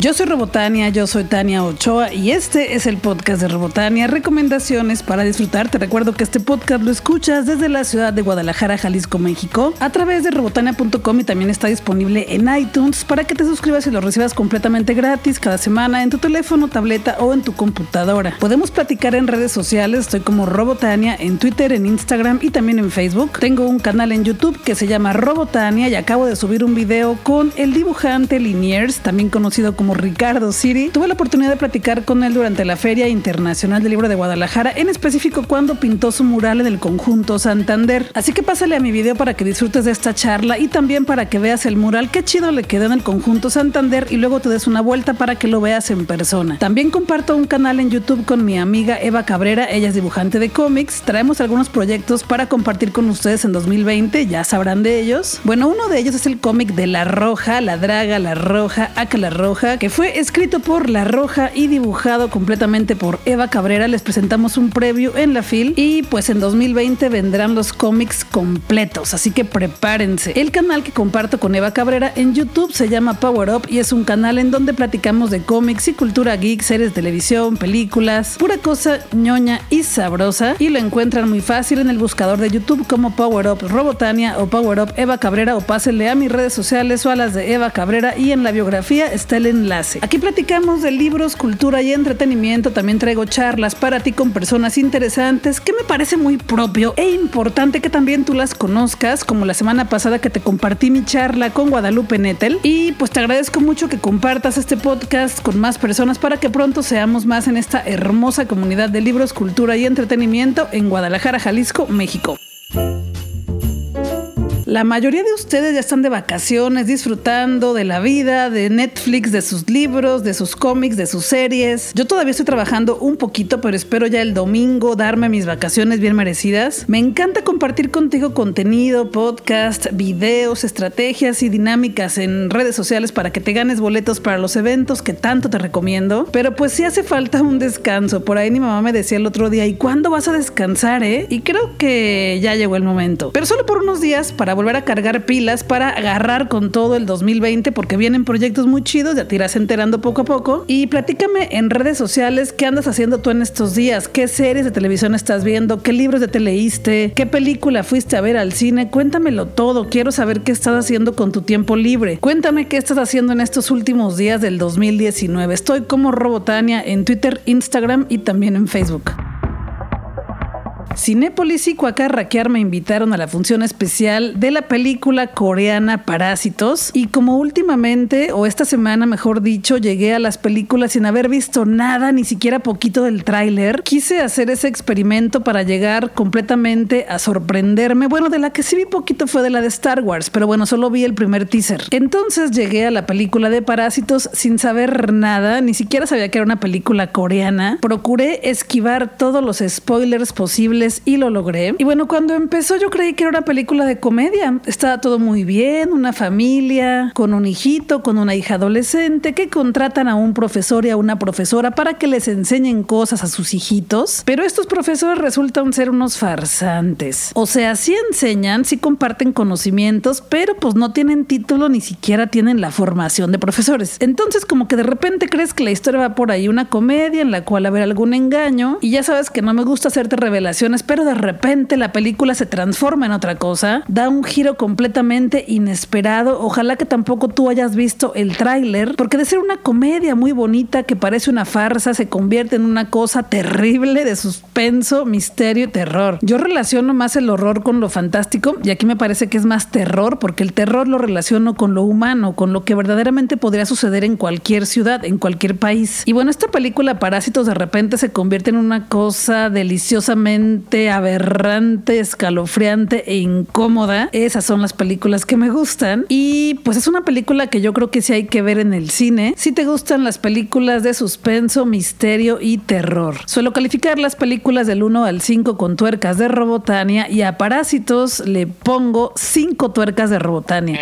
Yo soy Robotania, yo soy Tania Ochoa y este es el podcast de Robotania, recomendaciones para disfrutar. Te recuerdo que este podcast lo escuchas desde la ciudad de Guadalajara, Jalisco, México, a través de robotania.com y también está disponible en iTunes para que te suscribas y lo recibas completamente gratis cada semana en tu teléfono, tableta o en tu computadora. Podemos platicar en redes sociales, estoy como Robotania en Twitter, en Instagram y también en Facebook. Tengo un canal en YouTube que se llama Robotania y acabo de subir un video con el dibujante Liniers, también conocido como Ricardo Siri. Tuve la oportunidad de platicar con él durante la Feria Internacional del Libro de Guadalajara, en específico cuando pintó su mural en el conjunto Santander. Así que pásale a mi video para que disfrutes de esta charla y también para que veas el mural, qué chido le quedó en el conjunto Santander y luego te des una vuelta para que lo veas en persona. También comparto un canal en YouTube con mi amiga Eva Cabrera, ella es dibujante de cómics. Traemos algunos proyectos para compartir con ustedes en 2020, ya sabrán de ellos. Bueno, uno de ellos es el cómic de La Roja, La Draga, La Roja, Aca La Roja, que fue escrito por La Roja y dibujado completamente por Eva Cabrera. Les presentamos un preview en la FIL y pues en 2020 vendrán los cómics completos, así que prepárense. El canal que comparto con Eva Cabrera en YouTube se llama Power Up y es un canal en donde platicamos de cómics y cultura geek, series de televisión, películas, pura cosa ñoña y sabrosa y lo encuentran muy fácil en el buscador de YouTube como Power Up Robotania o Power Up Eva Cabrera o pásenle a mis redes sociales o a las de Eva Cabrera y en la biografía está el enlace. Aquí platicamos de libros, cultura y entretenimiento. También traigo charlas para ti con personas interesantes que me parece muy propio e importante que también tú las conozcas, como la semana pasada que te compartí mi charla con Guadalupe Nettel. Y pues te agradezco mucho que compartas este podcast con más personas para que pronto seamos más en esta hermosa comunidad de libros, cultura y entretenimiento en Guadalajara, Jalisco, México. La mayoría de ustedes ya están de vacaciones, disfrutando de la vida, de Netflix, de sus libros, de sus cómics, de sus series. Yo todavía estoy trabajando un poquito, pero espero ya el domingo darme mis vacaciones bien merecidas. Me encanta compartir contigo contenido, podcast, videos, estrategias y dinámicas en redes sociales para que te ganes boletos para los eventos que tanto te recomiendo. Pero pues sí hace falta un descanso. Por ahí mi mamá me decía el otro día, ¿y cuándo vas a descansar, eh? Y creo que ya llegó el momento. Pero solo por unos días para volver a cargar pilas para agarrar con todo el 2020 porque vienen proyectos muy chidos, ya te irás enterando poco a poco. Y platícame en redes sociales qué andas haciendo tú en estos días, qué series de televisión estás viendo, qué libros de te leíste, qué película fuiste a ver al cine, cuéntamelo todo, quiero saber qué estás haciendo con tu tiempo libre. Cuéntame qué estás haciendo en estos últimos días del 2019. Estoy como Robotania en Twitter, Instagram y también en Facebook. Cinépolis y Cuacarraquear me invitaron a la función especial de la película coreana Parásitos y como últimamente, o esta semana mejor dicho, llegué a las películas sin haber visto nada, ni siquiera poquito del tráiler, quise hacer ese experimento para llegar completamente a sorprenderme. Bueno, de la que sí vi poquito fue de la de Star Wars, pero bueno, solo vi el primer teaser. Entonces llegué a la película de Parásitos sin saber nada, ni siquiera sabía que era una película coreana. Procuré esquivar todos los spoilers posibles y lo logré. Y bueno, cuando empezó yo creí que era una película de comedia. Estaba todo muy bien, una familia, con un hijito, con una hija adolescente, que contratan a un profesor y a una profesora para que les enseñen cosas a sus hijitos. Pero estos profesores resultan ser unos farsantes. O sea, sí enseñan, sí comparten conocimientos, pero pues no tienen título ni siquiera tienen la formación de profesores. Entonces como que de repente crees que la historia va por ahí, una comedia en la cual haber algún engaño y ya sabes que no me gusta hacerte revelaciones pero de repente la película se transforma en otra cosa, da un giro completamente inesperado. Ojalá que tampoco tú hayas visto el tráiler, porque de ser una comedia muy bonita que parece una farsa, se convierte en una cosa terrible de suspenso, misterio y terror. Yo relaciono más el horror con lo fantástico y aquí me parece que es más terror, porque el terror lo relaciono con lo humano, con lo que verdaderamente podría suceder en cualquier ciudad, en cualquier país. Y bueno, esta película Parásitos de repente se convierte en una cosa deliciosamente aberrante, escalofriante e incómoda. Esas son las películas que me gustan. Y pues es una película que yo creo que sí hay que ver en el cine. Si te gustan las películas de suspenso, misterio y terror. Suelo calificar las películas del 1 al 5 con tuercas de Robotania y a Parásitos le pongo 5 tuercas de Robotania.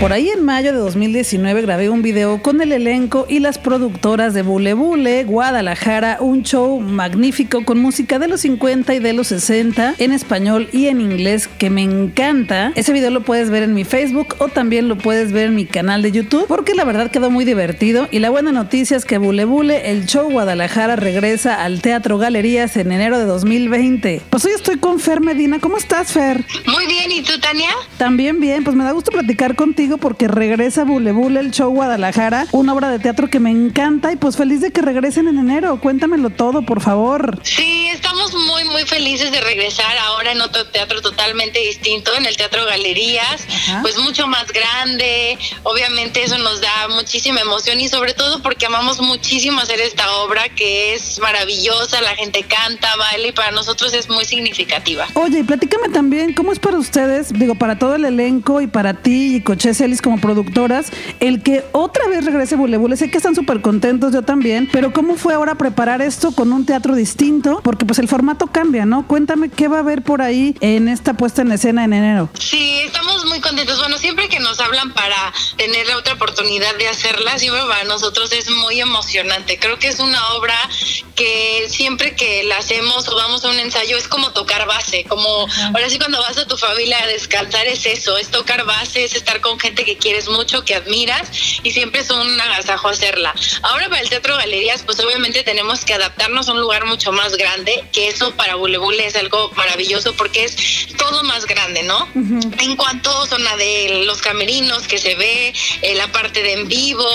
Por ahí en mayo de 2019 grabé un video con el elenco y las productoras de Bule Bule, Guadalajara, un show magnífico con música de los 50 y de los 60 en español y en inglés que me encanta. Ese video lo puedes ver en mi Facebook o también lo puedes ver en mi canal de YouTube porque la verdad quedó muy divertido y la buena noticia es que Bule Bule, el show Guadalajara regresa al Teatro Galerías en enero de 2020. Pues hoy estoy con Fer Medina. ¿Cómo estás, Fer? Muy bien, ¿y tú, Tania? También bien, pues me da gusto platicar contigo porque regresa Bule Bule, el show Guadalajara, una obra de teatro que me encanta y pues feliz de que regresen en enero. Cuéntamelo todo, por favor. Sí, estamos muy, muy felices de regresar ahora en otro teatro totalmente distinto, en el Teatro Galerías, pues mucho más grande. Obviamente eso nos da muchísima emoción y sobre todo porque amamos muchísimo hacer esta obra que es maravillosa, la gente canta, baila y para nosotros es muy significativa. Oye, y platícame también, ¿cómo es para ustedes, digo, para todo el elenco y para ti y Coches como productoras, el que otra vez regrese Bule Bule. Sé que están súper contentos, yo también, pero ¿cómo fue ahora preparar esto con un teatro distinto? Porque pues el formato cambia, ¿no? Cuéntame qué va a haber por ahí en esta puesta en escena en enero. Sí, estamos muy contentos. Bueno, siempre que nos hablan para tener la otra oportunidad de hacerla, siempre para nosotros es muy emocionante. Creo que es una obra que siempre que la hacemos o vamos a un ensayo es como tocar base, como ahora sí cuando vas a tu familia a descansar es eso, es tocar base, es estar con gente que quieres mucho, que admiras y siempre es un agasajo hacerla. Ahora para el Teatro Galerías, pues obviamente tenemos que adaptarnos a un lugar mucho más grande, que eso para Bule Bule es algo maravilloso porque es todo más grande, ¿no? En cuanto zona de los camerinos que se ve, eh, la parte de en vivo,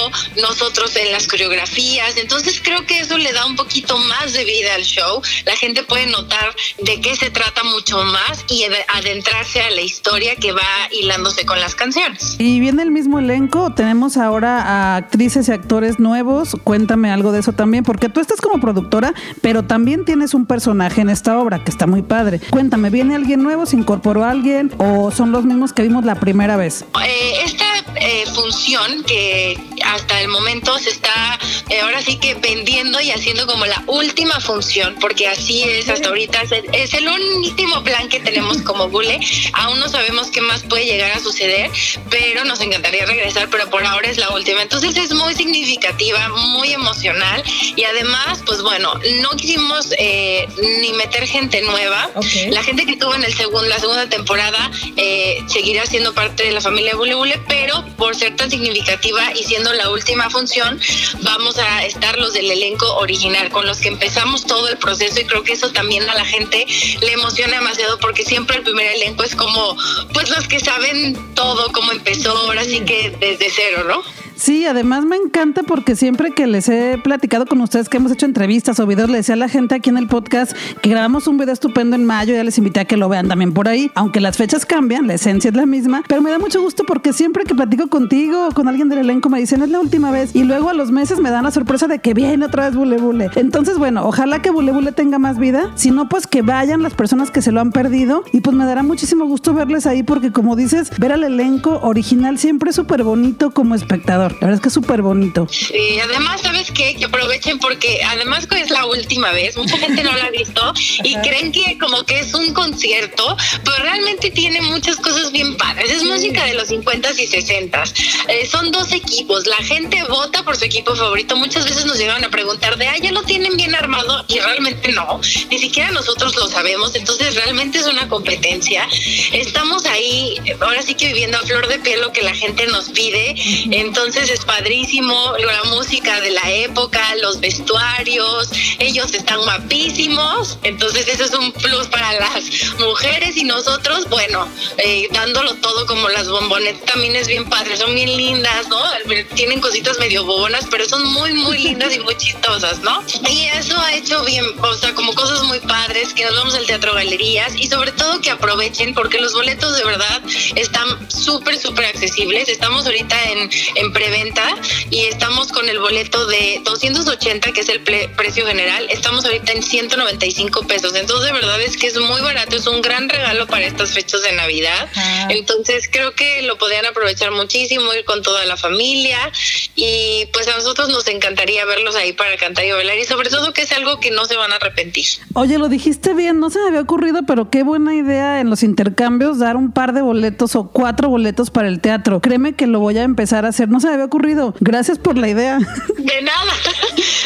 nosotros en las coreografías, entonces creo que eso le da un poquito más de vida al show. La gente puede notar de qué se trata mucho más y adentrarse a la historia que va hilándose con las canciones. ¿Y viene el mismo elenco? ¿Tenemos ahora a actrices y actores nuevos? Cuéntame algo de eso también, porque tú estás como productora, pero también tienes un personaje en esta obra que está muy padre. Cuéntame, ¿viene alguien nuevo? ¿Se incorporó alguien? ¿O son los mismos que vimos la primera vez? Eh, esta eh, función que hasta el momento se está eh, ahora sí que vendiendo y haciendo como la última función, porque así es hasta ahorita, es el, último plan que tenemos como Bule. Aún no sabemos qué más puede llegar a suceder, pero nos encantaría regresar, pero por ahora es la última. Entonces es muy significativa, muy emocional y además, pues bueno, no quisimos eh, ni meter gente nueva. La gente que estuvo en el segundo, la segunda temporada eh, seguirá siendo parte de la familia Bule Bule, pero por ser tan significativa y siendo la última función, vamos a estar los del elenco original con los que empezamos todo el proceso y creo que eso también a la gente le emociona demasiado porque siempre el primer elenco es como, pues los que saben todo, cómo empezó ahora sí que desde cero, ¿no? Sí, además me encanta porque siempre que les he platicado con ustedes que hemos hecho entrevistas o videos, le decía a la gente aquí en el podcast que grabamos un video estupendo en mayo, ya les invité a que lo vean también por ahí, aunque las fechas cambian, la esencia es la misma, pero me da mucho gusto porque siempre que platico contigo o con alguien del elenco me dicen es la última vez y luego a los meses me dan la sorpresa de que viene otra vez Bule. Entonces, bueno, ojalá que Bule Bule tenga más vida, si no, pues que vayan las personas que se lo han perdido y pues me dará muchísimo gusto verles ahí porque como dices, ver al elenco original siempre es súper bonito como espectador. La verdad es que es súper bonito. Sí, además, ¿sabes qué? Que aprovechen porque además es la última vez, mucha gente no la ha visto y creen que como que es un concierto, pero realmente tiene muchas cosas bien padres. Es de los 50s y 60s. Eh, son dos equipos, la gente vota por su equipo favorito. Muchas veces nos llegan a preguntar de, ah, ya lo tienen bien armado y realmente no, ni siquiera nosotros lo sabemos, entonces realmente es una competencia. Estamos ahí, ahora sí que viviendo a flor de piel lo que la gente nos pide, entonces es padrísimo, la música de la época, los vestuarios, ellos están guapísimos, entonces eso es un plus para las mujeres y nosotros, bueno, eh, dándolo todo como las bombonetas también es bien padre, son bien lindas, ¿no? Tienen cositas medio bobonas, pero son muy, muy lindas y muy chistosas, ¿no? Y eso ha hecho bien, o sea, como cosas muy padres, que nos vamos al Teatro Galerías y sobre todo que aprovechen porque los boletos de verdad están súper, súper accesibles. Estamos ahorita en, en preventa y estamos con el boleto de 280, que es el precio general. Estamos ahorita en 195 pesos. Entonces, de verdad es que es muy barato, es un gran regalo para estas fechas de Navidad. Entonces, creo que lo podrían aprovechar muchísimo, ir con toda la familia y pues a nosotros nos encantaría verlos ahí para cantar y bailar y sobre todo que es algo que no se van a arrepentir. Oye, lo dijiste bien, no se me había ocurrido, pero qué buena idea en los intercambios dar un par de boletos o cuatro boletos para el teatro. Créeme que lo voy a empezar a hacer, no se me había ocurrido. Gracias por la idea. De nada,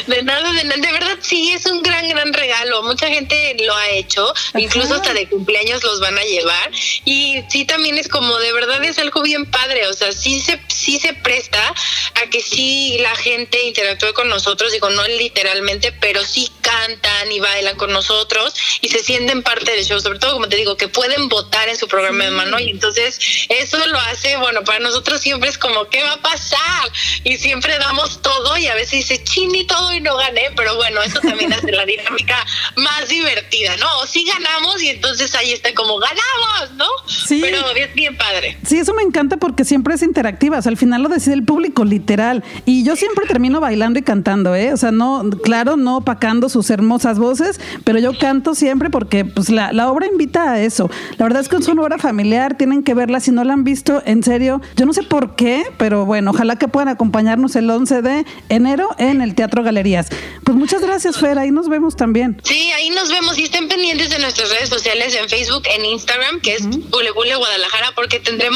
de nada, de nada. De verdad, sí, es un gran, gran regalo. Mucha gente lo ha hecho, incluso hasta de cumpleaños los van a llevar. Y sí, también es como, de verdad es algo bien padre. O sea, sí se, sí se presta a que sí la gente interactúe con nosotros, digo, no literalmente, pero sí cantan y bailan con nosotros y se sienten parte del show. Sobre todo, como te digo, que pueden votar en su programa de mano. Y entonces, eso lo hace, bueno, para nosotros siempre es como, ¿qué va a pasar? Y siempre damos todo y a veces dice, chini todo y no gané, pero bueno, eso también hace la dinámica más divertida, ¿no? O sí ganamos y entonces ahí está como, ganamos, ¿no? Sí. Pero es bien padre. Sí, eso me encanta porque siempre es interactiva, o sea, al final lo decide el público, literal. Y yo siempre termino bailando y cantando, ¿eh? O sea, no, claro, no opacando sus hermosas voces, pero yo canto siempre porque pues la, la obra invita a eso. La verdad es que es una obra familiar, tienen que verla si no la han visto, en serio. Yo no sé por qué, pero bueno, ojalá que puedan acompañarnos el 11 de enero en el Teatro Galerías. Pues muchas gracias, Fer, ahí nos vemos también. Sí, ahí nos vemos y estén pendientes de nuestras redes sociales en Facebook, en Instagram, que es Bule Bule Guadalajara, porque tendremos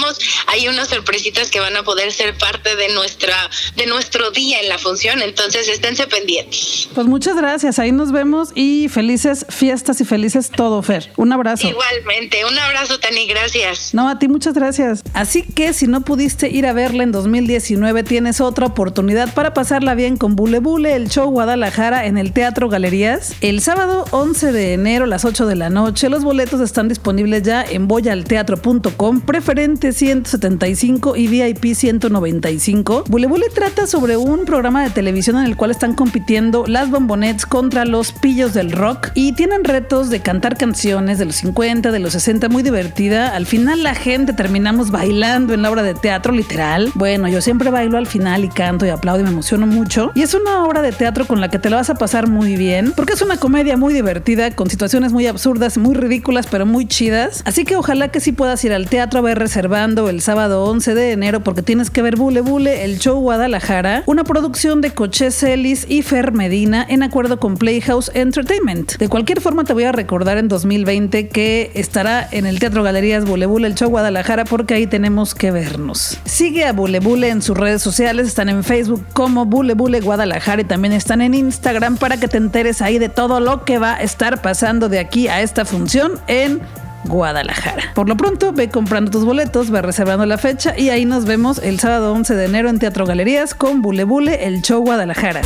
ahí unas sorpresitas que van a poder ser parte de nuestra de nuestro día en la función, entonces esténse pendientes. Pues muchas gracias, ahí nos vemos y felices fiestas y felices todo, Fer. Un abrazo. Igualmente, un abrazo, Tani, gracias. No, a ti muchas gracias. Así que si no pudiste ir a verla en 2019, tienes otra oportunidad para pasarla bien con Bule Bule, el show Guadalajara en el Teatro Galerías. El sábado 11 de enero a las 8 de la noche, los boletos están disponibles ya en boyalteatro.com, preferente 175 y VIP 195. Bule Bule trata sobre un programa de televisión en el cual están compitiendo las bombonets contra los pillos del rock y tienen retos de cantar canciones de los 50, de los 60, muy divertida. Al final la gente terminamos bailando en la obra de teatro literal. Bueno, yo siempre bailo al final y canto y aplaudo y me emociono mucho. Y es una obra de teatro con la que te la vas a pasar muy bien, porque es una comedia muy divertida, con situaciones muy absurdas, muy ridículas, pero muy chidas. Así que ojalá que sí puedas ir al teatro a ver el sábado 11 de enero, porque tienes que ver Bule Bule, el show Guadalajara, una producción de Coche Celis y Fer Medina en acuerdo con Playhouse Entertainment. De cualquier forma, te voy a recordar en 2020 que estará en el Teatro Galerías Bule Bule, el show Guadalajara, porque ahí tenemos que vernos. Sigue a Bule Bule en sus redes sociales, están en Facebook como Bule Bule Guadalajara y también están en Instagram para que te enteres ahí de todo lo que va a estar pasando de aquí a esta función en Guadalajara. Por lo pronto, ve comprando tus boletos, ve reservando la fecha y ahí nos vemos el sábado 11 de enero en Teatro Galerías con Bule Bule, el show Guadalajara.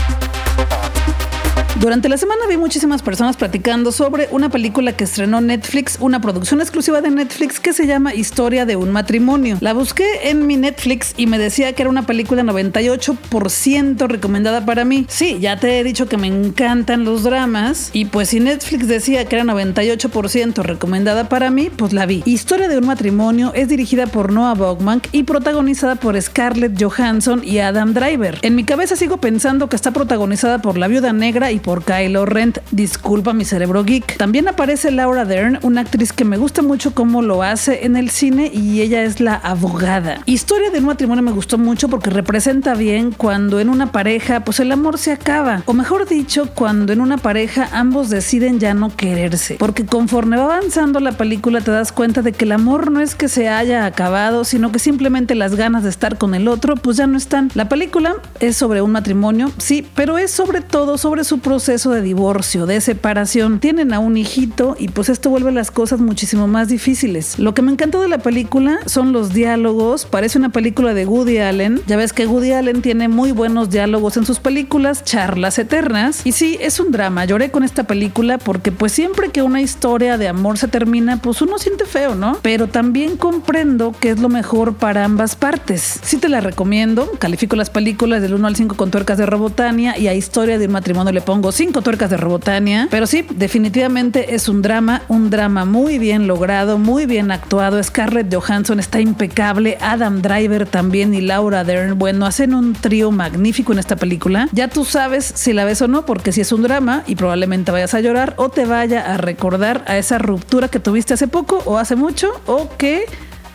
Durante la semana vi muchísimas personas platicando sobre una película que estrenó Netflix, una producción exclusiva de Netflix que se llama Historia de un matrimonio. La busqué en mi Netflix y me decía que era una película 98% recomendada para mí. Sí, ya te he dicho que me encantan los dramas y pues si Netflix decía que era 98% recomendada para mí, pues la vi. Historia de un matrimonio es dirigida por Noah Baumbach y protagonizada por Scarlett Johansson y Adam Driver. En mi cabeza sigo pensando que está protagonizada por la viuda negra y por Kylo Rent. Disculpa mi cerebro geek. También aparece Laura Dern, una actriz que me gusta mucho cómo lo hace en el cine y ella es la abogada. Historia de un matrimonio me gustó mucho porque representa bien cuando en una pareja pues el amor se acaba. O mejor dicho, cuando en una pareja ambos deciden ya no quererse. Porque conforme va avanzando la película te das cuenta de que el amor no es que se haya acabado, sino que simplemente las ganas de estar con el otro pues ya no están. La película es sobre un matrimonio, sí, pero es sobre todo sobre su proceso proceso de divorcio, de separación. Tienen a un hijito y pues esto vuelve las cosas muchísimo más difíciles. Lo que me encantó de la película son los diálogos. Parece una película de Woody Allen. Ya ves que Woody Allen tiene muy buenos diálogos en sus películas, charlas eternas. Y sí, es un drama. Lloré con esta película porque pues siempre que una historia de amor se termina, pues uno siente feo, ¿no? Pero también comprendo que es lo mejor para ambas partes. Sí te la recomiendo. Califico las películas del 1 al 5 con tuercas de Robotania y a Historia de un matrimonio le pongo cinco tuercas de Robotania. Pero sí, definitivamente es un drama, un drama muy bien logrado, muy bien actuado. Scarlett Johansson está impecable, Adam Driver también y Laura Dern. Bueno, hacen un trío magnífico en esta película. Ya tú sabes si la ves o no, porque si es un drama y probablemente vayas a llorar o te vaya a recordar a esa ruptura que tuviste hace poco o hace mucho o que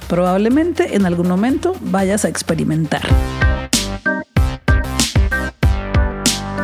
probablemente en algún momento vayas a experimentar.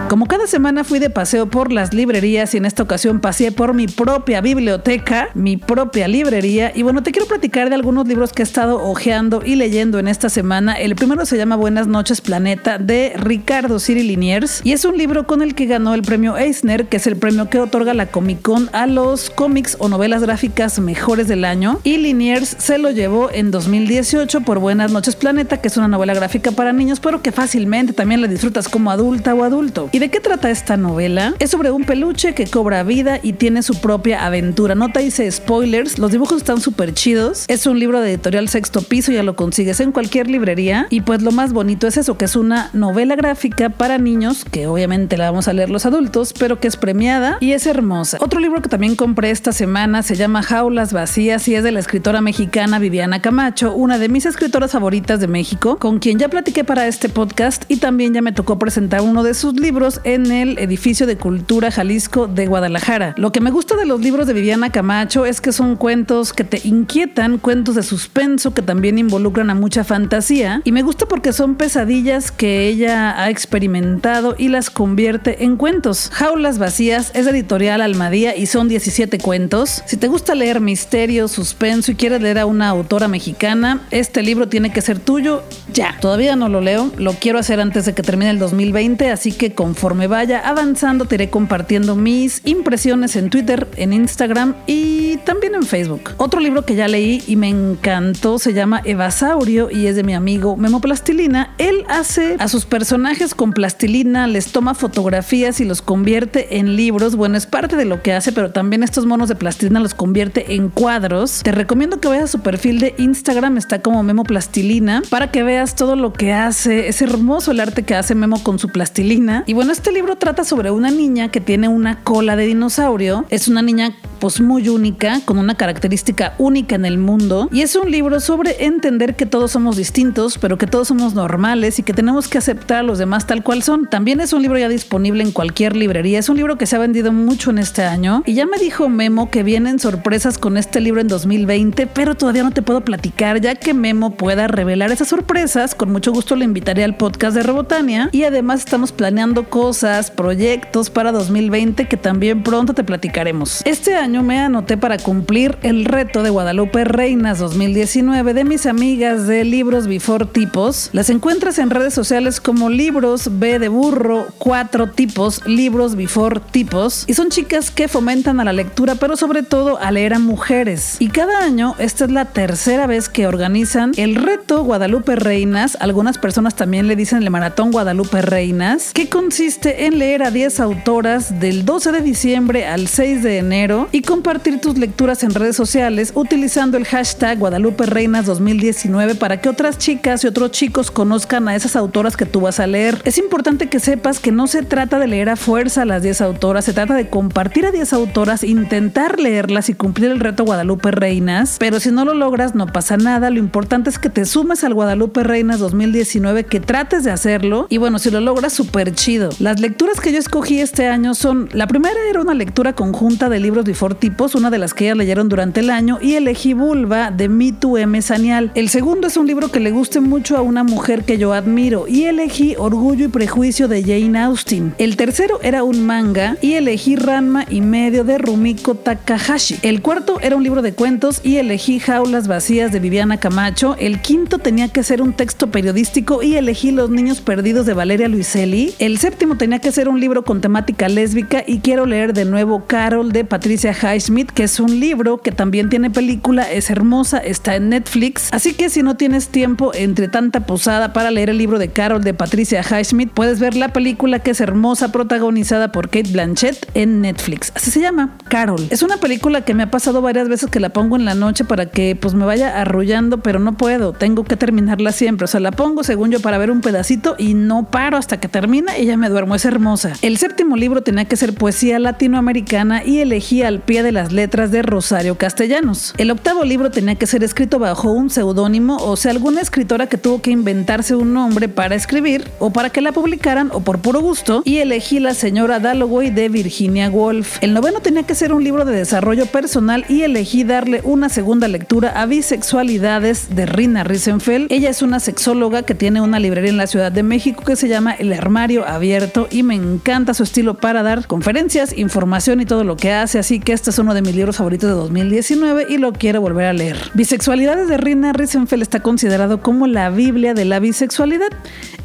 Como cada semana fui de paseo por las librerías y en esta ocasión pasé por mi propia biblioteca, mi propia librería. Y bueno, te quiero platicar de algunos libros que he estado hojeando y leyendo en esta semana. El primero se llama Buenas noches Planeta de Ricardo Ciri Liniers y es un libro con el que ganó el premio Eisner, que es el premio que otorga la Comic Con a los cómics o novelas gráficas mejores del año. Y Liniers se lo llevó en 2018 por Buenas noches Planeta, que es una novela gráfica para niños, pero que fácilmente también la disfrutas como adulta o adulto. ¿Y de qué trata esta novela? Es sobre un peluche que cobra vida y tiene su propia aventura. No te hice spoilers, los dibujos están súper chidos. Es un libro de editorial sexto piso, ya lo consigues en cualquier librería. Y pues lo más bonito es eso, que es una novela gráfica para niños, que obviamente la vamos a leer los adultos, pero que es premiada y es hermosa. Otro libro que también compré esta semana se llama Jaulas Vacías y es de la escritora mexicana Viviana Camacho, una de mis escritoras favoritas de México, con quien ya platiqué para este podcast y también ya me tocó presentar uno de sus libros en el edificio de cultura Jalisco de Guadalajara. Lo que me gusta de los libros de Viviana Camacho es que son cuentos que te inquietan, cuentos de suspenso que también involucran a mucha fantasía y me gusta porque son pesadillas que ella ha experimentado y las convierte en cuentos. Jaulas Vacías es editorial Almadía y son 17 cuentos. Si te gusta leer misterio, suspenso y quieres leer a una autora mexicana, este libro tiene que ser tuyo ya. Todavía no lo leo, lo quiero hacer antes de que termine el 2020, así que conforme vaya avanzando te iré compartiendo mis impresiones en Twitter, en Instagram y también en Facebook. Otro libro que ya leí y me encantó se llama Evasaurio y es de mi amigo Memo Plastilina. Él hace a sus personajes con plastilina, les toma fotografías y los convierte en libros. Bueno, es parte de lo que hace, pero también estos monos de plastilina los convierte en cuadros. Te recomiendo que vayas a su perfil de Instagram, está como Memo Plastilina, para que veas todo lo que hace. Es hermoso el arte que hace Memo con su plastilina. Y bueno, este libro trata sobre una niña que tiene una cola de dinosaurio. Es una niña pues muy única, con una característica única en el mundo. Y es un libro sobre entender que todos somos distintos, pero que todos somos normales y que tenemos que aceptar a los demás tal cual son. También es un libro ya disponible en cualquier librería. Es un libro que se ha vendido mucho en este año. Y ya me dijo Memo que vienen sorpresas con este libro en 2020, pero todavía no te puedo platicar, ya que Memo pueda revelar esas sorpresas. Con mucho gusto le invitaré al podcast de Rebotania. Y además estamos planeando cosas, proyectos para 2020 que también pronto te platicaremos. Este año me anoté para cumplir el reto de Guadalupe Reinas 2019 de mis amigas de Libros Before Tipos. Las encuentras en redes sociales como Libros B de Burro, cuatro tipos, Libros Before Tipos. Y son chicas que fomentan a la lectura, pero sobre todo a leer a mujeres. Y cada año, esta es la tercera vez que organizan el reto Guadalupe Reinas. Algunas personas también le dicen el maratón Guadalupe Reinas, que consiste en leer a 10 autoras del 12 de diciembre al 6 de enero compartir tus lecturas en redes sociales utilizando el hashtag Guadalupe Reinas 2019 para que otras chicas y otros chicos conozcan a esas autoras que tú vas a leer. Es importante que sepas que no se trata de leer a fuerza a las 10 autoras, se trata de compartir a 10 autoras, intentar leerlas y cumplir el reto Guadalupe Reinas, pero si no lo logras no pasa nada, lo importante es que te sumes al Guadalupe Reinas 2019, que trates de hacerlo y bueno, si lo logras súper chido. Las lecturas que yo escogí este año son, la primera era una lectura conjunta de libros de tipos, una de las que ya leyeron durante el año, y elegí Vulva de Mitu M. Sanial. El segundo es un libro que le guste mucho a una mujer que yo admiro, y elegí Orgullo y Prejuicio de Jane Austen. El tercero era un manga, y elegí Ranma y medio de Rumiko Takahashi. El cuarto era un libro de cuentos, y elegí Jaulas Vacías de Viviana Camacho. El quinto tenía que ser un texto periodístico, y elegí Los Niños Perdidos de Valeria Luiselli. El séptimo tenía que ser un libro con temática lésbica, y quiero leer de nuevo Carol de Patricia Highsmith, que es un libro que también tiene película, es hermosa, está en Netflix. Así que si no tienes tiempo entre tanta posada para leer el libro de Carol de Patricia Highsmith, puedes ver la película que es hermosa, protagonizada por Kate Blanchett en Netflix. Así se llama, Carol. Es una película que me ha pasado varias veces que la pongo en la noche para que pues me vaya arrullando, pero no puedo, tengo que terminarla siempre. O sea, la pongo según yo para ver un pedacito y no paro hasta que termina y ya me duermo. Es hermosa. El séptimo libro tenía que ser poesía latinoamericana y elegí al de las letras de Rosario Castellanos. El octavo libro tenía que ser escrito bajo un seudónimo, o sea, alguna escritora que tuvo que inventarse un nombre para escribir o para que la publicaran o por puro gusto, y elegí la señora Dalloway de Virginia Woolf. El noveno tenía que ser un libro de desarrollo personal y elegí darle una segunda lectura a Bisexualidades de Rina Risenfeld. Ella es una sexóloga que tiene una librería en la Ciudad de México que se llama El Armario Abierto y me encanta su estilo para dar conferencias, información y todo lo que hace, así que este es uno de mis libros favoritos de 2019 y lo quiero volver a leer. Bisexualidades de Rina Risenfeld está considerado como la Biblia de la bisexualidad.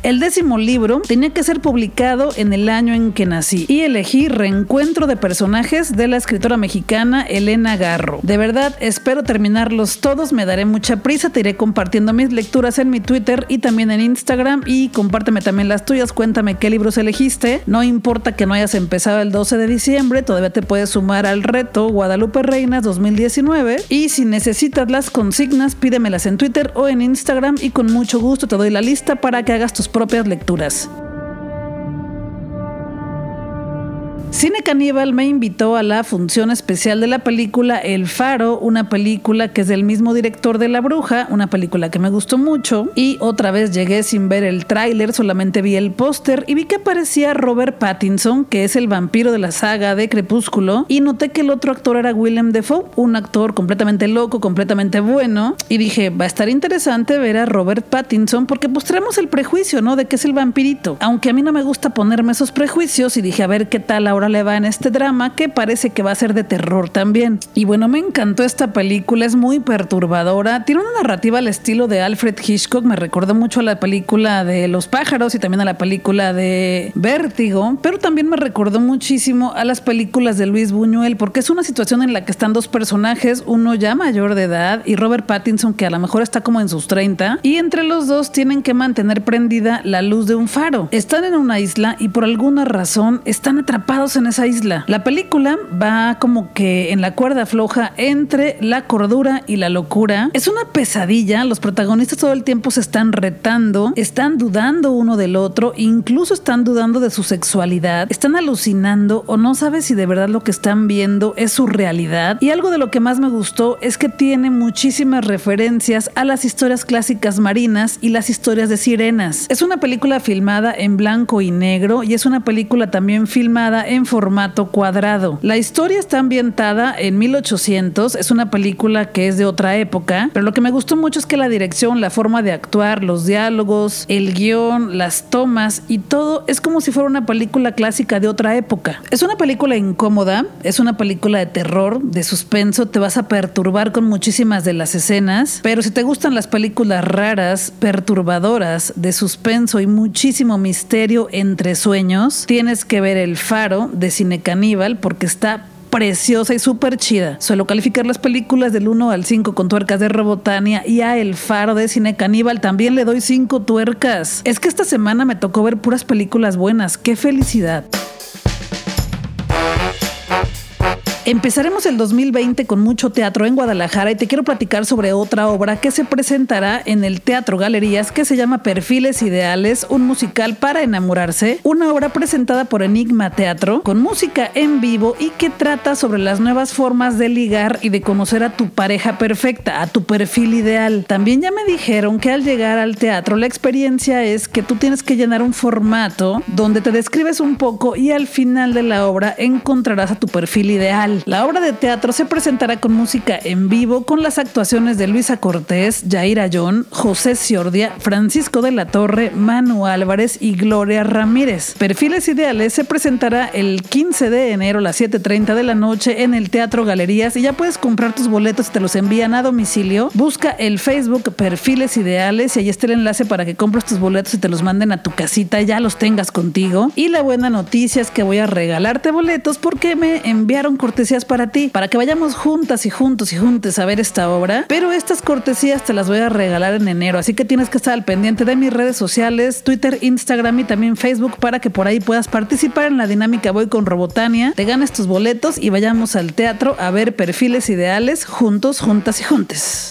El décimo libro tenía que ser publicado en el año en que nací y elegí Reencuentro de personajes de la escritora mexicana Elena Garro. De verdad, espero terminarlos todos, me daré mucha prisa, te iré compartiendo mis lecturas en mi Twitter y también en Instagram y compárteme también las tuyas, cuéntame qué libros elegiste. No importa que no hayas empezado el 12 de diciembre, todavía te puedes sumar al reto Guadalupe Reinas 2019 y si necesitas las consignas, pídemelas en Twitter o en Instagram y con mucho gusto te doy la lista para que hagas tus propias lecturas. Cine Caníbal me invitó a la función especial de la película El Faro, una película que es del mismo director de La Bruja, una película que me gustó mucho. Y otra vez llegué sin ver el tráiler, solamente vi el póster y vi que aparecía Robert Pattinson, que es el vampiro de la saga de Crepúsculo. Y noté que el otro actor era Willem Dafoe, un actor completamente loco, completamente bueno. Y dije, va a estar interesante ver a Robert Pattinson porque pues el prejuicio, ¿no? De que es el vampirito. Aunque a mí no me gusta ponerme esos prejuicios y dije, a ver qué tal ahora le va en este drama que parece que va a ser de terror también. Y bueno, me encantó esta película, es muy perturbadora, tiene una narrativa al estilo de Alfred Hitchcock, me recordó mucho a la película de Los pájaros y también a la película de Vértigo, pero también me recordó muchísimo a las películas de Luis Buñuel porque es una situación en la que están dos personajes, uno ya mayor de edad y Robert Pattinson que a lo mejor está como en sus 30 y entre los dos tienen que mantener prendida la luz de un faro. Están en una isla y por alguna razón están atrapados en esa isla. La película va como que en la cuerda floja entre la cordura y la locura. Es una pesadilla, los protagonistas todo el tiempo se están retando, están dudando uno del otro, incluso están dudando de su sexualidad, están alucinando o no sabes si de verdad lo que están viendo es su realidad. Y algo de lo que más me gustó es que tiene muchísimas referencias a las historias clásicas marinas y las historias de sirenas. Es una película filmada en blanco y negro y es una película también filmada en formato cuadrado. La historia está ambientada en 1800, es una película que es de otra época, pero lo que me gustó mucho es que la dirección, la forma de actuar, los diálogos, el guion, las tomas y todo es como si fuera una película clásica de otra época. Es una película incómoda, es una película de terror, de suspenso, te vas a perturbar con muchísimas de las escenas, pero si te gustan las películas raras, perturbadoras, de suspenso y muchísimo misterio entre sueños, tienes que ver El Faro de Cine Caníbal porque está preciosa y súper chida. Suelo calificar las películas del 1 al 5 con tuercas de Robotania y a El Faro de Cine Caníbal también le doy 5 tuercas. Es que esta semana me tocó ver puras películas buenas. ¡Qué felicidad! Empezaremos el 2020 con mucho teatro en Guadalajara y te quiero platicar sobre otra obra que se presentará en el Teatro Galerías que se llama Perfiles Ideales, un musical para enamorarse, una obra presentada por Enigma Teatro con música en vivo y que trata sobre las nuevas formas de ligar y de conocer a tu pareja perfecta, a tu perfil ideal. También ya me dijeron que al llegar al teatro la experiencia es que tú tienes que llenar un formato donde te describes un poco y al final de la obra encontrarás a tu perfil ideal. La obra de teatro se presentará con música en vivo con las actuaciones de Luisa Cortés, Jair Ayón, José Ciordia, Francisco de la Torre, Manu Álvarez y Gloria Ramírez. Perfiles Ideales se presentará el 15 de enero a las 7.30 de la noche en el Teatro Galerías y ya puedes comprar tus boletos y te los envían a domicilio. Busca el Facebook Perfiles Ideales y ahí está el enlace para que compres tus boletos y te los manden a tu casita y ya los tengas contigo. Y la buena noticia es que voy a regalarte boletos porque me enviaron cortesía cortesías para ti, para que vayamos juntas y juntos y juntos a ver esta obra. Pero estas cortesías te las voy a regalar en enero, así que tienes que estar al pendiente de mis redes sociales, Twitter, Instagram y también Facebook para que por ahí puedas participar en la dinámica Voy con Robotania, te ganes tus boletos y vayamos al teatro a ver perfiles ideales juntos, juntas y juntes.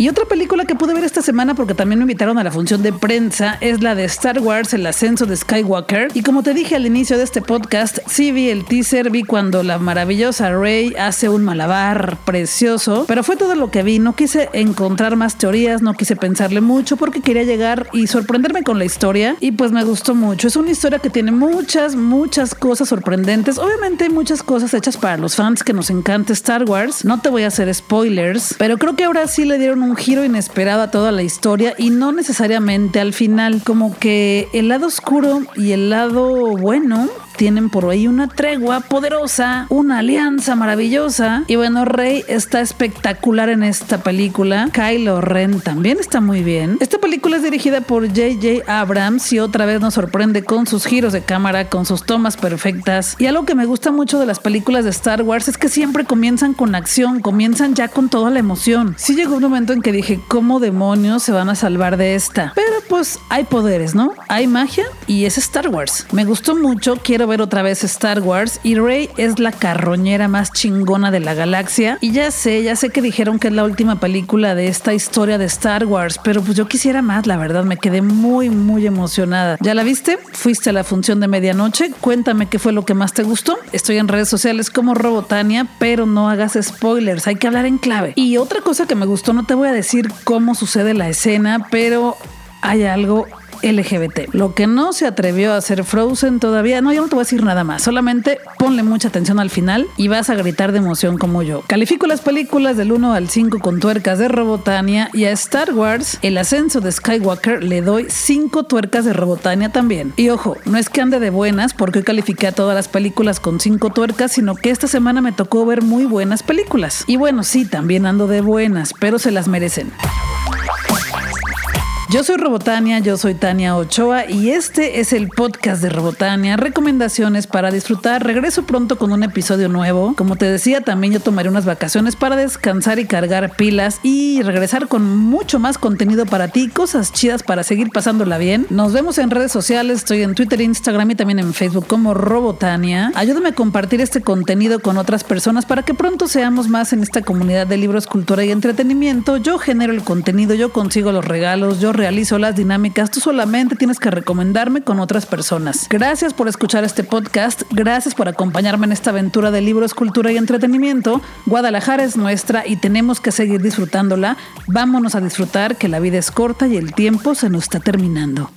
Y otra película que pude ver esta semana porque también me invitaron a la función de prensa es la de Star Wars, el ascenso de Skywalker. Y como te dije al inicio de este podcast, sí vi el teaser, vi cuando la maravillosa Rey hace un malabar precioso, pero fue todo lo que vi. No quise encontrar más teorías, no quise pensarle mucho porque quería llegar y sorprenderme con la historia y pues me gustó mucho. Es una historia que tiene muchas, muchas cosas sorprendentes. Obviamente muchas cosas hechas para los fans que nos encanta Star Wars. No te voy a hacer spoilers, pero creo que ahora sí le dieron un giro inesperado a toda la historia y no necesariamente al final. Como que el lado oscuro y el lado bueno tienen por ahí una tregua poderosa, una alianza maravillosa. Y bueno, Rey está espectacular en esta película. Kylo Ren también está muy bien. Esta película es dirigida por J.J. Abrams y otra vez nos sorprende con sus giros de cámara, con sus tomas perfectas. Y algo que me gusta mucho de las películas de Star Wars es que siempre comienzan con acción, comienzan ya con toda la emoción. Sí llegó un momento en que dije, ¿cómo demonios se van a salvar de esta? Pero pues hay poderes, ¿no? Hay magia y es Star Wars. Me gustó mucho, quiero ver otra vez Star Wars y Rey es la carroñera más chingona de la galaxia. Y ya sé, ya sé que dijeron que es la última película de esta historia de Star Wars, pero pues yo quisiera más, la verdad, me quedé muy, muy emocionada. ¿Ya la viste? ¿Fuiste a la función de medianoche? Cuéntame qué fue lo que más te gustó. Estoy en redes sociales como Robotania, pero no hagas spoilers, hay que hablar en clave. Y otra cosa que me gustó, no te voy a decir cómo sucede la escena, pero hay algo LGBT. Lo que no se atrevió a hacer Frozen todavía, no, yo no te voy a decir nada más, solamente ponle mucha atención al final y vas a gritar de emoción como yo. Califico las películas del 1 al 5 con tuercas de Robotania y a Star Wars, el ascenso de Skywalker, le doy 5 tuercas de Robotania también. Y ojo, no es que ande de buenas porque hoy califiqué a todas las películas con 5 tuercas, sino que esta semana me tocó ver muy buenas películas. Y bueno, sí, también ando de buenas, pero se las merecen. Yo soy Robotania, yo soy Tania Ochoa y este es el podcast de Robotania, recomendaciones para disfrutar. Regreso pronto con un episodio nuevo. Como te decía, también yo tomaré unas vacaciones para descansar y cargar pilas y regresar con mucho más contenido para ti, cosas chidas para seguir pasándola bien. Nos vemos en redes sociales, estoy en Twitter, Instagram y también en Facebook como Robotania. Ayúdame a compartir este contenido con otras personas para que pronto seamos más en esta comunidad de libros, cultura y entretenimiento. Yo genero el contenido, yo consigo los regalos, yo realizo las dinámicas, tú solamente tienes que recomendarme con otras personas. Gracias por escuchar este podcast, gracias por acompañarme en esta aventura de libros, cultura y entretenimiento. Guadalajara es nuestra y tenemos que seguir disfrutándola. Vámonos a disfrutar que la vida es corta y el tiempo se nos está terminando.